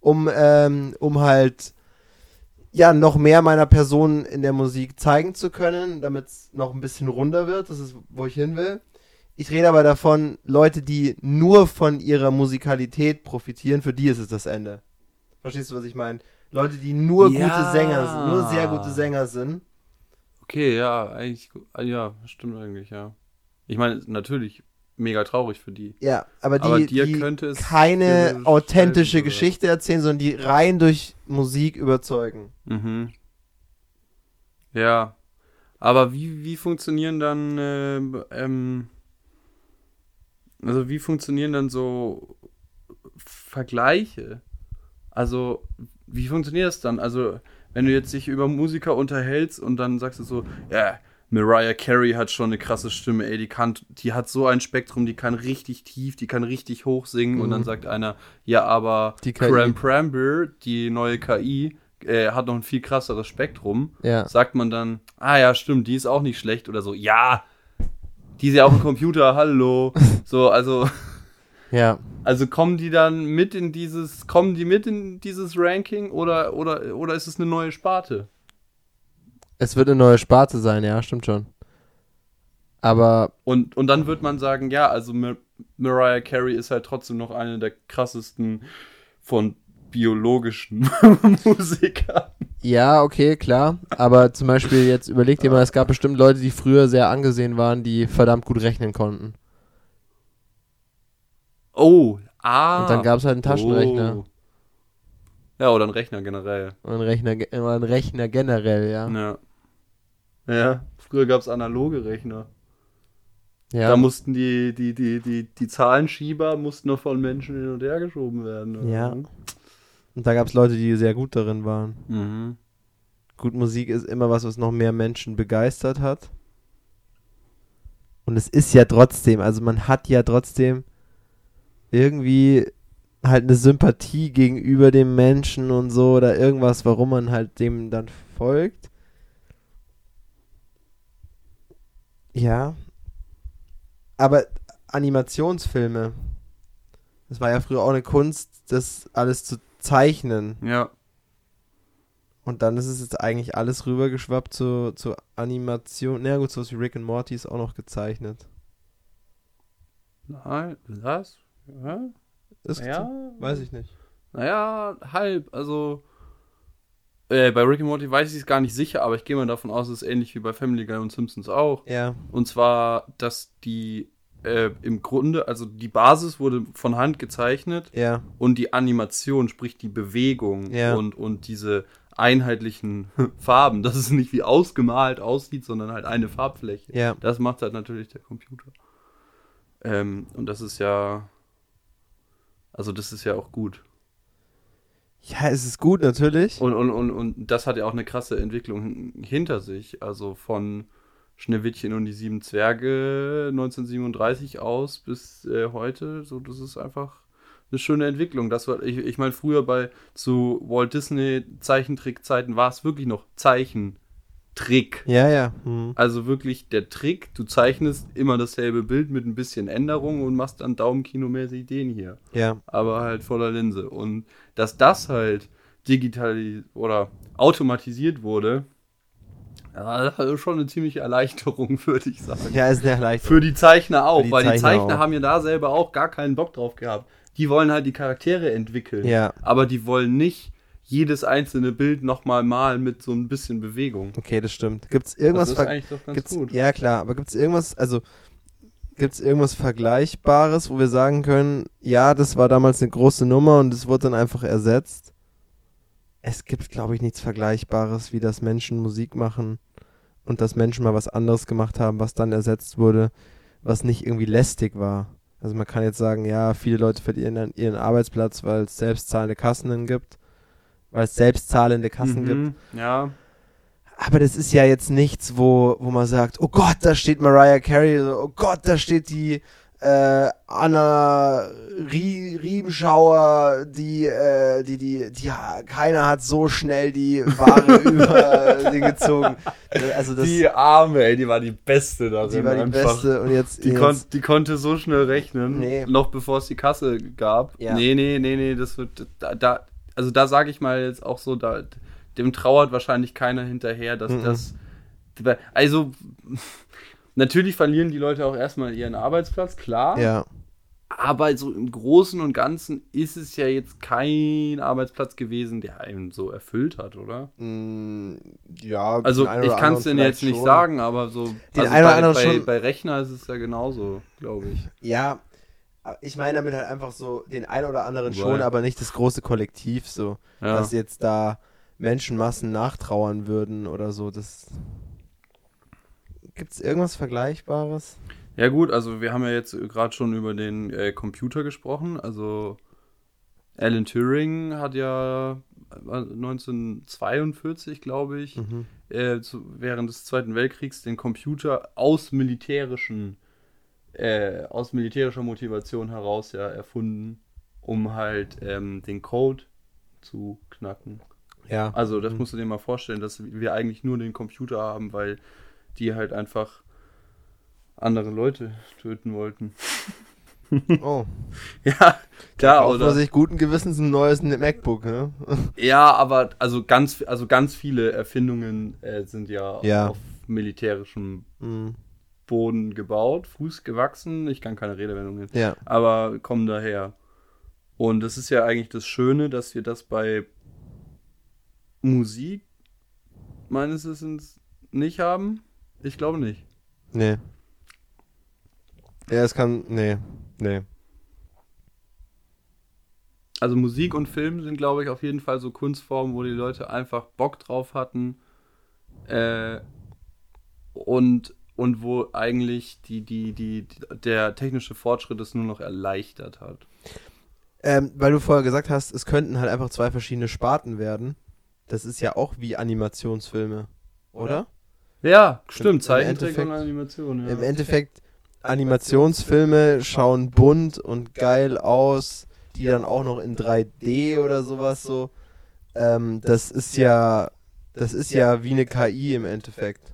um, ähm, um halt ja, noch mehr meiner Person in der Musik zeigen zu können, damit es noch ein bisschen runder wird. Das ist, wo ich hin will. Ich rede aber davon, Leute, die nur von ihrer Musikalität profitieren, für die ist es das Ende. Verstehst du, was ich meine? Leute, die nur Ja. gute Sänger sind, nur sehr gute Sänger sind. Okay, ja, eigentlich, ja, stimmt eigentlich, ja. Ich meine, natürlich mega traurig für die. Ja, aber die, Aber die keine authentische? Geschichte erzählen, sondern die rein durch Musik überzeugen. Mhm. Ja. Aber wie, wie funktionieren dann, ähm, ähm, also wie funktionieren dann so Vergleiche? Also, wie funktioniert das dann? Also, wenn du jetzt dich über Musiker unterhältst und dann sagst du so, ja, Mariah Carey hat schon eine krasse Stimme, ey, die kann, die hat so ein Spektrum, die kann richtig tief, die kann richtig hoch singen und dann sagt einer, ja, aber Die. Cram Pramber, die neue KI, äh, hat noch ein viel krasseres Spektrum. Ja. Sagt man dann, ah ja, stimmt, die ist auch nicht schlecht oder so, ja, die ist ja auch ein Computer, hallo. So, also, Ja. also kommen die dann mit in dieses, kommen die mit in dieses Ranking oder, oder, oder ist es eine neue Sparte? Es wird eine neue Sparte sein, ja, stimmt schon. Aber Und, und dann wird man sagen, ja, also Mar Mariah Carey ist halt trotzdem noch eine der krassesten von biologischen Musikern. ja, okay, klar. Aber zum Beispiel jetzt überleg dir mal, es gab bestimmt Leute, die früher sehr angesehen waren, die verdammt gut rechnen konnten. Oh, ah. Und dann gab es halt einen Taschenrechner. Oh. Ja, oder einen Rechner generell. Und einen Rechner, oder einen Rechner generell, ja. Ja. Ja, früher gab es analoge Rechner. Ja, Da mussten die, die, die, die, die Zahlenschieber mussten noch von Menschen hin und her geschoben werden. Ja. und da gab es Leute, die sehr gut darin waren. Mhm. Gut, Musik ist immer was, was noch mehr Menschen begeistert hat. Und es ist ja trotzdem, also man hat ja trotzdem irgendwie halt eine Sympathie gegenüber dem Menschen und so oder irgendwas, warum man halt dem dann folgt. Ja. Aber Animationsfilme, das war ja früher auch eine Kunst, das alles zu zeichnen. Ja. Und dann ist es jetzt eigentlich alles rübergeschwappt zu, zu Animation. Na ja, gut, sowas wie Rick and Morty ist auch noch gezeichnet. Nein, was? Ja? Ist Ja. Weiß ich nicht. Naja, halb. Also, äh, bei Rick and Morty weiß ich es gar nicht sicher, aber ich gehe mal davon aus, es ist ähnlich wie bei Family Guy und Simpsons auch. Ja. Und zwar, dass die äh, im Grunde, also die Basis wurde von Hand gezeichnet Ja. und die Animation, sprich die Bewegung Ja. und, und diese einheitlichen Farben, dass es nicht wie ausgemalt aussieht, sondern halt eine Farbfläche. Ja. Das macht halt natürlich der Computer. Ähm, und das ist ja, also das ist ja auch gut. Ja, es ist gut, natürlich. Und, und, und, und das hat ja auch eine krasse Entwicklung hinter sich. Also von Schneewittchen und die sieben Zwerge 1937 aus bis äh, heute. So, das ist einfach eine schöne Entwicklung. Das war, ich, ich meine, früher bei zu Walt Disney Zeichentrickzeiten war es wirklich noch Zeichentrick. Ja, ja. Hm. Also wirklich der Trick, du zeichnest immer dasselbe Bild mit ein bisschen Änderung und machst dann Daumenkinomäßig den hier Ja. aber halt voller Linse. Und dass das halt digital oder automatisiert wurde, ist schon eine ziemliche Erleichterung, würde ich sagen. Ja, ist eine Erleichterung. Für die Zeichner auch, die weil die Zeichner Zeichner auch. haben ja da selber auch gar keinen Bock drauf gehabt. Die wollen halt die Charaktere entwickeln, Ja. aber die wollen nicht jedes einzelne Bild nochmal malen mit so ein bisschen Bewegung. Okay, das stimmt. Gibt's irgendwas das ist eigentlich doch ganz gibt's, gut. Ja, klar, aber gibt's irgendwas, also gibt's irgendwas Vergleichbares, wo wir sagen können, ja, das war damals eine große Nummer und es wurde dann einfach ersetzt? Es gibt, glaube ich, nichts Vergleichbares, wie das Menschen Musik machen und dass Menschen mal was anderes gemacht haben, was dann ersetzt wurde, was nicht irgendwie lästig war. Also man kann jetzt sagen, ja, viele Leute verlieren ihren Arbeitsplatz, weil es selbstzahlende Kassen gibt, weil es selbstzahlende Kassen gibt. Mhm, Ja, Aber das ist ja jetzt nichts, wo, wo man sagt, oh Gott, da steht Mariah Carey, oh Gott, da steht die äh, Anna Rie Riebenschauer, die, äh, die, die, die, ja, keiner hat so schnell die Ware über sie gezogen. Also das, die Arme, ey, die war die Beste darin. die war die einfach. beste und jetzt, Die, jetzt kon die konnte so schnell rechnen, Nee. noch bevor es die Kasse gab. Ja. Nee, nee, nee, nee, das wird da, da also da sage ich mal jetzt auch so, da dem trauert wahrscheinlich keiner hinterher, dass Mhm. das. Also, natürlich verlieren die Leute auch erstmal ihren Arbeitsplatz, klar. Ja. Aber so im Großen und Ganzen ist es ja jetzt kein Arbeitsplatz gewesen, der einen so erfüllt hat, oder? Mm, ja, Also ich kann es dir jetzt nicht schon. sagen, aber so Den also einen oder bei, anderen bei, schon. bei Rechner ist es ja genauso, glaube ich. Ja, ich meine damit halt einfach so den einen oder anderen Right. schon, aber nicht das große Kollektiv so, Ja. dass jetzt da Menschenmassen nachtrauern würden oder so. Das Gibt's irgendwas Vergleichbares? Ja gut, also wir haben ja jetzt gerade schon über den äh, Computer gesprochen. Also Alan Turing hat ja äh, 1942, glaube ich, Mhm. äh, zu, während des Zweiten Weltkriegs den Computer aus militärischen, äh, aus militärischer Motivation heraus ja erfunden, um halt ähm, den Code zu knacken. Ja. Also das Mhm. musst du dir mal vorstellen, dass wir eigentlich nur den Computer haben, weil die halt einfach andere Leute töten wollten. Oh. Ja, da Kauft man oder. sich guten Gewissens ein neues MacBook, ne? Ja, aber also ganz, also ganz viele Erfindungen äh, sind ja, Ja. auf militärischem Mhm. Boden gebaut, Fuß gewachsen. Ich kann keine Redewendungen, Ja. aber kommen daher. Und das ist ja eigentlich das Schöne, dass wir das bei Musik meines Wissens nicht haben. Ich glaube nicht. Nee. Ja, es kann. Nee. Nee. Also Musik und Film sind, glaube ich, auf jeden Fall so Kunstformen, wo die Leute einfach Bock drauf hatten äh, und, und wo eigentlich die, die, die, die, der technische Fortschritt es nur noch erleichtert hat. Ähm, weil du vorher gesagt hast, es könnten halt einfach zwei verschiedene Sparten werden. Das ist ja auch wie Animationsfilme, oder? Ja, stimmt, im Zeichentrick Endeffekt- und Animation. Ja. Im Endeffekt, Animationsfilme schauen bunt und geil aus, die dann auch noch in 3D oder sowas so. Ähm, das ist ja, das ist ja wie eine KI im Endeffekt.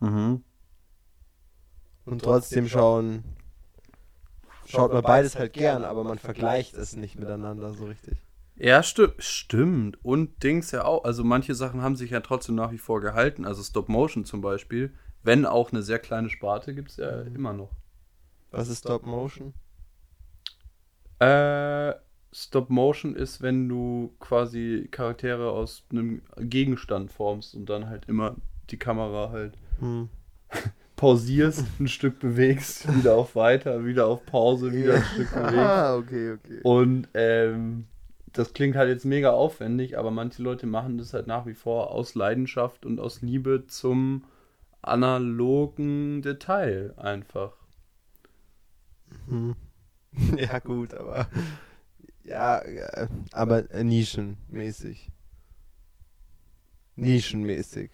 Mhm. Und trotzdem schauen, schaut man beides halt gern, aber man vergleicht es nicht miteinander so richtig. Ja, sti stimmt. Und Dings ja auch. Also manche Sachen haben sich ja trotzdem nach wie vor gehalten. Also Stop Motion zum Beispiel. Wenn auch eine sehr kleine Sparte, gibt es ja immer noch. Was ist Stop Motion? Äh, Stop Motion ist, wenn du quasi Charaktere aus einem Gegenstand formst und dann halt immer die Kamera halt Hm. pausierst, ein Stück bewegst, wieder auf weiter, wieder auf Pause, wieder ein Stück bewegst. Ah, okay, okay. Und ähm, das klingt halt jetzt mega aufwendig, aber manche Leute machen das halt nach wie vor aus Leidenschaft und aus Liebe zum analogen Detail einfach. Hm. Ja, gut, aber. Ja, äh, aber äh, nischenmäßig. Nischenmäßig.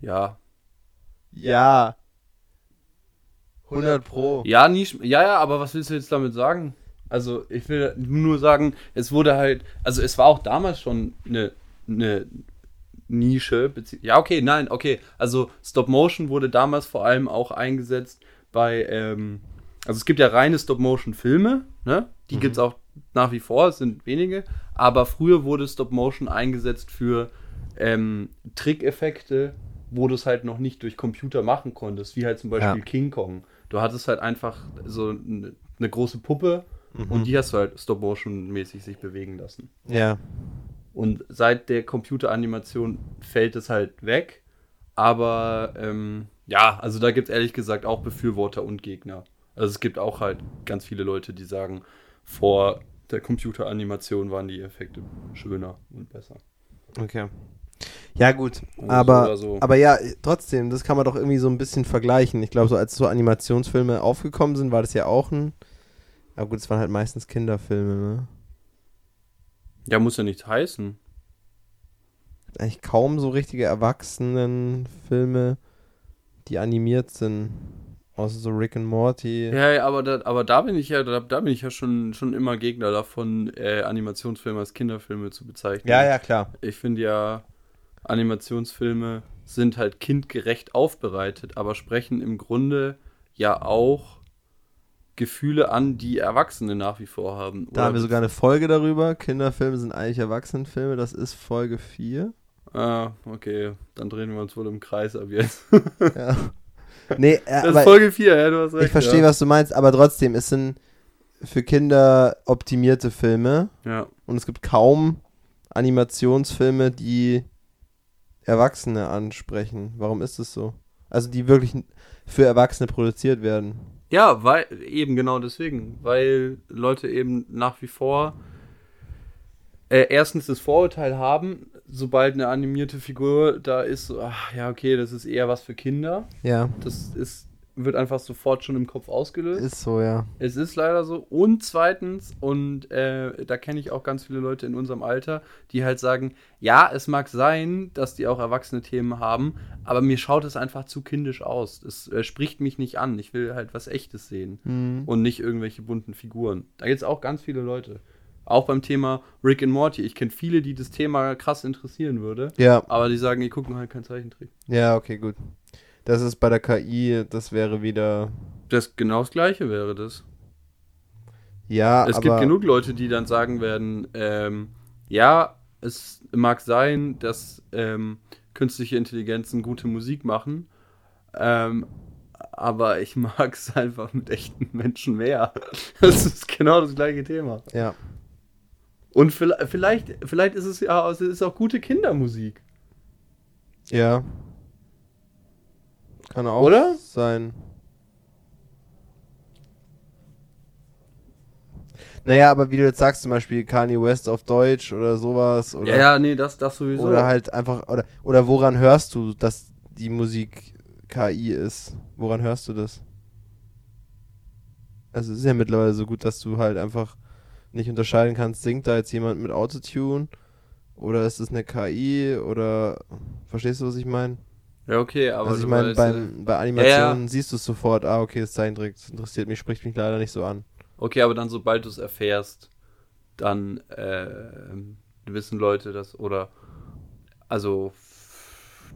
Ja. Ja. 100 Pro. Ja, nicht, ja, ja, aber was willst du jetzt damit sagen? Also, ich will nur sagen, es wurde halt, also es war auch damals schon eine, eine Nische. Ja, okay, nein, okay. Also Stop Motion wurde damals vor allem auch eingesetzt bei, ähm, also es gibt ja reine Stop Motion Filme, ne? Die Mhm. gibt's auch nach wie vor, es sind wenige. Aber früher wurde Stop Motion eingesetzt für ähm, Trickeffekte, wo du es halt noch nicht durch Computer machen konntest, wie halt zum Beispiel Ja. King Kong. Du hattest halt einfach so eine, große Puppe Mhm. und die hast du halt Stop Motion mäßig sich bewegen lassen. Ja. Und seit der Computeranimation fällt es halt weg. Aber ähm, ja, also da gibt es ehrlich gesagt auch Befürworter und Gegner. Also es gibt auch halt ganz viele Leute, die sagen, vor der Computeranimation waren die Effekte schöner und besser. Okay. Ja, gut. Aber, so. aber ja, trotzdem, das kann man doch irgendwie so ein bisschen vergleichen. Ich glaube, so als so Animationsfilme aufgekommen sind, war das ja auch ein. Aber gut, es waren halt meistens Kinderfilme, ne? Ja, muss ja nichts heißen. Eigentlich kaum so richtige Erwachsenenfilme, die animiert sind. Außer so Rick and Morty. Ja, ja aber, da, aber da bin ich ja, da, da bin ich ja schon, schon immer Gegner davon, äh, Animationsfilme als Kinderfilme zu bezeichnen. ja, ja, klar. Ich finde ja, Animationsfilme sind halt kindgerecht aufbereitet, aber sprechen im Grunde ja auch Gefühle an, die Erwachsene nach wie vor haben. Da haben wir sogar eine Folge darüber. Kinderfilme sind eigentlich Erwachsenenfilme. Das ist Folge 4. Ah, okay. Dann drehen wir uns wohl im Kreis ab jetzt. ja. Nee, äh, das ist Folge 4, ja, du hast recht. Ich verstehe, ja. was du meinst, aber trotzdem, es sind für Kinder optimierte Filme. Ja. Und es gibt kaum Animationsfilme, die Erwachsene ansprechen. Warum ist es so? Also die wirklich für Erwachsene produziert werden. Ja, weil eben genau deswegen, weil Leute eben nach wie vor äh, erstens das Vorurteil haben, sobald eine animierte Figur da ist, so, ach ja, okay, das ist eher was für Kinder. Ja. Das ist wird einfach sofort schon im Kopf ausgelöst. Ist so, ja. Es ist leider so. Und zweitens, und äh, da kenne ich auch ganz viele Leute in unserem Alter, die halt sagen, ja, es mag sein, dass die auch erwachsene Themen haben, aber mir schaut es einfach zu kindisch aus. Es äh, spricht mich nicht an. Ich will halt was Echtes sehen Mhm. und nicht irgendwelche bunten Figuren. Da gibt es auch ganz viele Leute. Auch beim Thema Rick and Morty. Ich kenne viele, die das Thema krass interessieren würde, Ja, aber die sagen, die gucken halt kein Zeichentrick. ja, okay, gut. Das ist bei der KI, das wäre wieder. Das genau das Gleiche wäre das. Ja, es aber gibt genug Leute, die dann sagen werden, ähm, ja, es mag sein, dass ähm, künstliche Intelligenzen gute Musik machen, ähm, aber ich mag es einfach mit echten Menschen mehr. Das ist genau das gleiche Thema. Ja. Und vielleicht, vielleicht, vielleicht ist es ja es ist auch gute Kindermusik. Ja. Kann auch Oder? sein. Naja, aber wie du jetzt sagst, zum Beispiel Kanye West auf Deutsch oder sowas. Oder, Ja, ja, nee, das, das sowieso. oder halt einfach. Oder, oder woran hörst du, dass die Musik KI ist? Woran hörst du das? Also, es ist ja mittlerweile so gut, dass du halt einfach nicht unterscheiden kannst, singt da jetzt jemand mit Autotune? Oder ist es eine KI? Oder. Verstehst du, was ich meine? Ja, okay, aber also ich meine, weißt, äh, beim- bei Animationen Ja, siehst du es sofort, ah, okay, das Zeichentrick das interessiert mich, spricht mich leider nicht so an. Okay, aber dann, sobald du es erfährst, dann äh, wissen Leute das oder also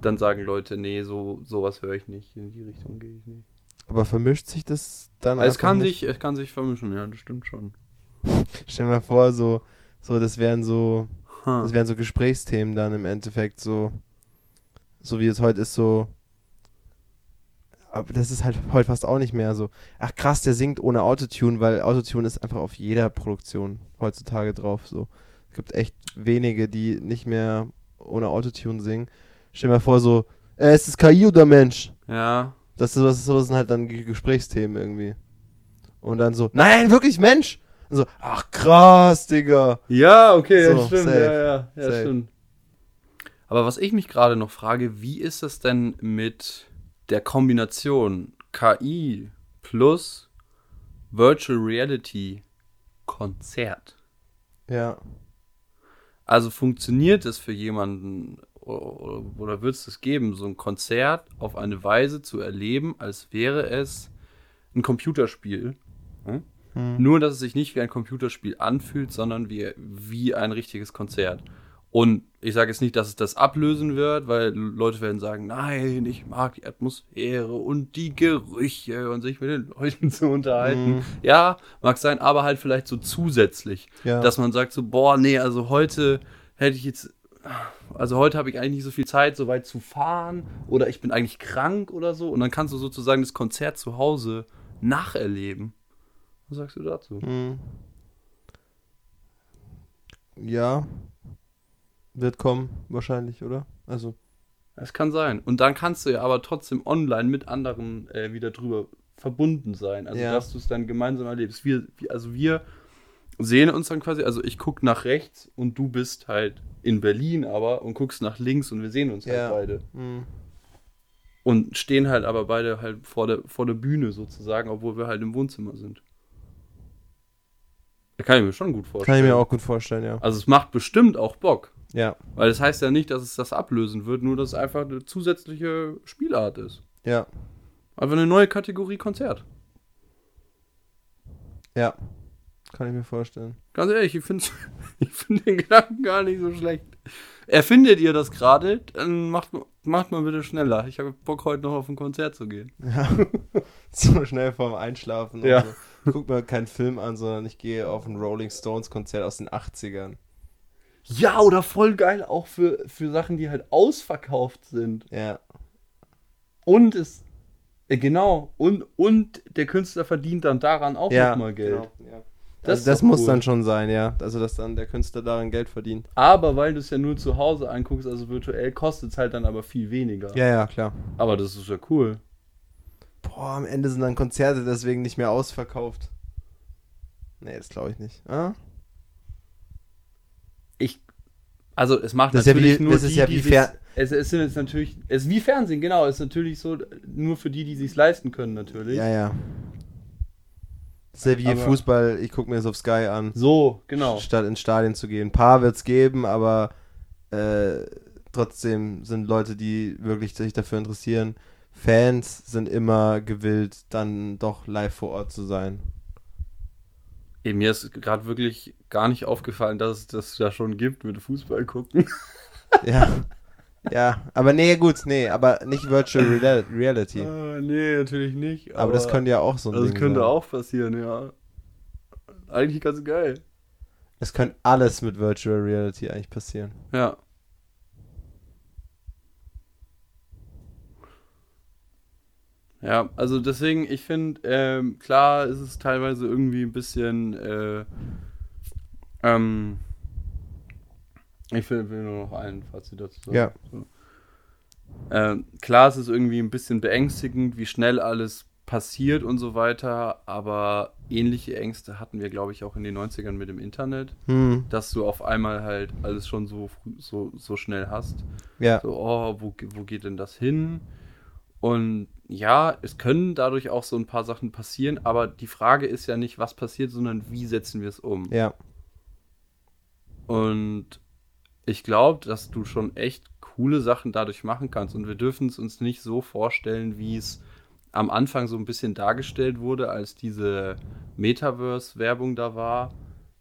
dann sagen Leute, nee, so sowas höre ich nicht, in die Richtung gehe ich nicht. Aber vermischt sich das dann Also es kann nicht? sich, es kann sich vermischen, ja, das stimmt schon. Stell dir mal vor, so, so, das wären so, Ha. das wären so Gesprächsthemen dann im Endeffekt, so, so wie es heute ist, so, aber das ist halt heute fast auch nicht mehr so. Ach krass, der singt ohne Autotune, weil Autotune ist einfach auf jeder Produktion heutzutage drauf, so. Es gibt echt wenige, die nicht mehr ohne Autotune singen. Stell dir mal vor, so, äh, ist es KI oder Mensch? Ja, Das, ist, sowas, sowas sind halt dann Ge- Gesprächsthemen irgendwie. Und dann so, nein, wirklich Mensch! Und so, ach krass, Digga. Ja, okay, So, ja, stimmt. safe. Ja, ja, ja stimmt. Aber was ich mich gerade noch frage, wie ist das denn mit der Kombination KI plus Virtual Reality Konzert? Ja. Also funktioniert es für jemanden oder, wird es das geben, so ein Konzert auf eine Weise zu erleben, als wäre es ein Computerspiel? Hm? Hm. Nur, dass es sich nicht wie ein Computerspiel anfühlt, sondern wie, wie ein richtiges Konzert. Und ich sage jetzt nicht, dass es das ablösen wird, weil Leute werden sagen, nein, ich mag die Atmosphäre und die Gerüche und sich mit den Leuten zu unterhalten. Mhm. Ja, mag sein, aber halt vielleicht so zusätzlich, Ja. dass man sagt so, boah, nee, also heute hätte ich jetzt, also heute habe ich eigentlich nicht so viel Zeit, so weit zu fahren oder ich bin eigentlich krank oder so und dann kannst du sozusagen das Konzert zu Hause nacherleben. Was sagst du dazu? Hm. Ja. Wird kommen, wahrscheinlich, oder? Also, Das kann sein. Und dann kannst du ja aber trotzdem online mit anderen äh, wieder drüber verbunden sein. Also, Ja. dass du es dann gemeinsam erlebst. Wir, also, wir sehen uns dann quasi, also ich gucke nach rechts und du bist halt in Berlin aber und guckst nach links und wir sehen uns Ja. halt beide. hm. Und stehen halt aber beide halt vor der, vor der Bühne sozusagen, obwohl wir halt im Wohnzimmer sind. Da kann ich mir schon gut vorstellen. kann ich mir auch gut vorstellen, ja. Also es macht bestimmt auch Bock. Ja, Weil das heißt ja nicht, dass es das ablösen wird, nur dass es einfach eine zusätzliche Spielart ist. ja, Einfach eine neue Kategorie Konzert. ja. Kann ich mir vorstellen. Ganz ehrlich, ich finde ich find den Gedanken gar nicht so schlecht. Erfindet ihr das gerade, dann macht, macht mal bitte schneller. Ich habe Bock, heute noch auf ein Konzert zu gehen. Ja. so schnell vorm Einschlafen. Ja. So. guck mir keinen Film an, sondern ich gehe auf ein Rolling Stones Konzert aus den 80ern. Ja, oder voll geil auch für, für Sachen, die halt ausverkauft sind. Ja. Und es. Äh, genau. Und, und der Künstler verdient dann daran auch Ja, nochmal Geld. genau, ja. Das also das muss cool. dann schon sein, ja. Also, dass dann der Künstler daran Geld verdient. Aber weil du es ja nur zu Hause anguckst, also virtuell, kostet es halt dann aber viel weniger. Ja, ja, klar. Aber das ist ja cool. Boah, am Ende sind dann Konzerte deswegen nicht mehr ausverkauft. Nee, das glaube ich nicht. Ah? Ich. Also es macht Das ist ja natürlich wie- nur das ist die, ja die wie Fer- es, es sind jetzt natürlich. Es ist wie Fernsehen, genau. Es ist natürlich so, nur für die, die sich leisten können, natürlich. Ja, ja. Das ist ja wie Aber- Fußball, ich gucke mir das auf Sky an. So, genau. Statt ins Stadion zu gehen. Ein paar wird es geben, aber äh, trotzdem sind Leute, die wirklich sich dafür interessieren. Fans sind immer gewillt, dann doch live vor Ort zu sein. Eben, mir ist gerade wirklich gar nicht aufgefallen, dass es das da schon gibt mit Fußball gucken. Ja. ja, aber nee, gut, nee, aber nicht Virtual Real Reality. Ah, nee, natürlich nicht. Aber, das könnte ja auch so ein Das Ding könnte sein. auch passieren, ja. Eigentlich ganz geil. Es könnte alles mit Virtual Reality eigentlich passieren. Ja. Ja, also deswegen, ich finde, ähm, klar ist es teilweise irgendwie ein bisschen, äh, ähm, ich will, will nur noch ein Fazit dazu sagen. Ja. So. Ähm, klar, es ist irgendwie ein bisschen beängstigend, wie schnell alles passiert und so weiter, aber ähnliche Ängste hatten wir, glaube ich, auch in den 90ern mit dem Internet, Hm, dass du auf einmal halt alles schon so, früh- so, so schnell hast. ja. So, oh, wo, wo geht denn das hin? Und ja, es können dadurch auch so ein paar Sachen passieren, aber die Frage ist ja nicht, was passiert, sondern wie setzen wir es um? Ja. Und ich glaube, dass du schon echt coole Sachen dadurch machen kannst. Und wir dürfen es uns nicht so vorstellen, wie es am Anfang so ein bisschen dargestellt wurde, als diese Metaverse-Werbung da war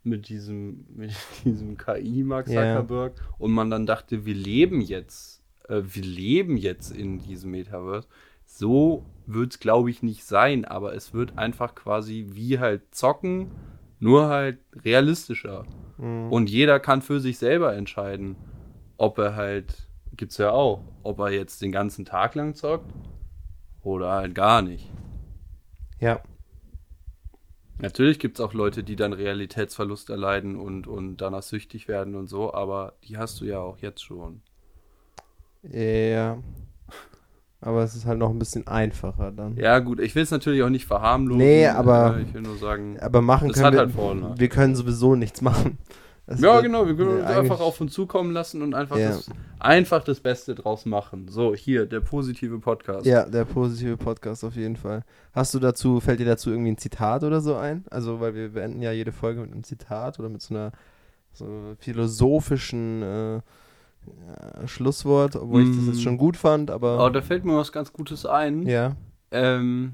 mit diesem, mit diesem KI Mark. Zuckerberg und man dann dachte, wir leben jetzt, äh, wir leben jetzt in diesem Metaverse. So wird es, glaube ich, nicht sein, aber es wird einfach quasi wie halt zocken, nur halt realistischer. Hm. Und jeder kann für sich selber entscheiden, ob er halt, gibt's ja auch, ob er jetzt den ganzen Tag lang zockt oder halt gar nicht. Ja. Natürlich gibt's auch Leute, die dann Realitätsverlust erleiden und, und danach süchtig werden und so, aber die hast du ja auch jetzt schon. Ja. Aber es ist halt noch ein bisschen einfacher dann. Ja, gut, ich will es natürlich auch nicht verharmlosen. Nee, aber- äh, Ich will nur sagen, Aber machen Das können wir, halt Vor- und Nachteile. wir können sowieso nichts machen. Es ja, wird- genau, wir können uns einfach auf uns zukommen lassen und einfach, Ja. das, einfach das Beste draus machen. So, hier, der positive Podcast. Ja, der positive Podcast auf jeden Fall. Hast du dazu, fällt dir dazu irgendwie ein Zitat oder so ein? Also, weil wir beenden ja jede Folge mit einem Zitat oder mit so einer so philosophischen äh, ja, Schlusswort, obwohl ich das Mm. jetzt schon gut fand, aber Aber da fällt mir was ganz Gutes ein. ja. Ähm,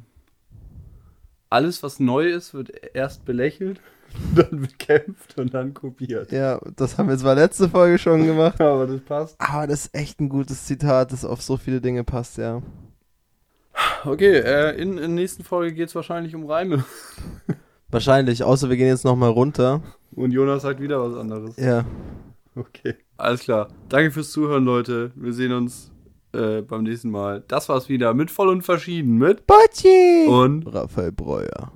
alles, was neu ist, wird erst belächelt, dann bekämpft und dann kopiert. Ja, das haben wir zwar letzte Folge schon gemacht, Aber das passt. aber das ist echt ein gutes Zitat, das auf so viele Dinge passt, ja. Okay, äh, in, in der nächsten Folge geht es wahrscheinlich um Reime. Wahrscheinlich, außer wir gehen jetzt nochmal runter. Und Jonas sagt wieder was anderes. Ja. Okay. Alles klar. Danke fürs Zuhören, Leute. Wir sehen uns äh, beim nächsten Mal. Das war's wieder mit Voll und Verschieden mit Bocci! und Raphael Breuer.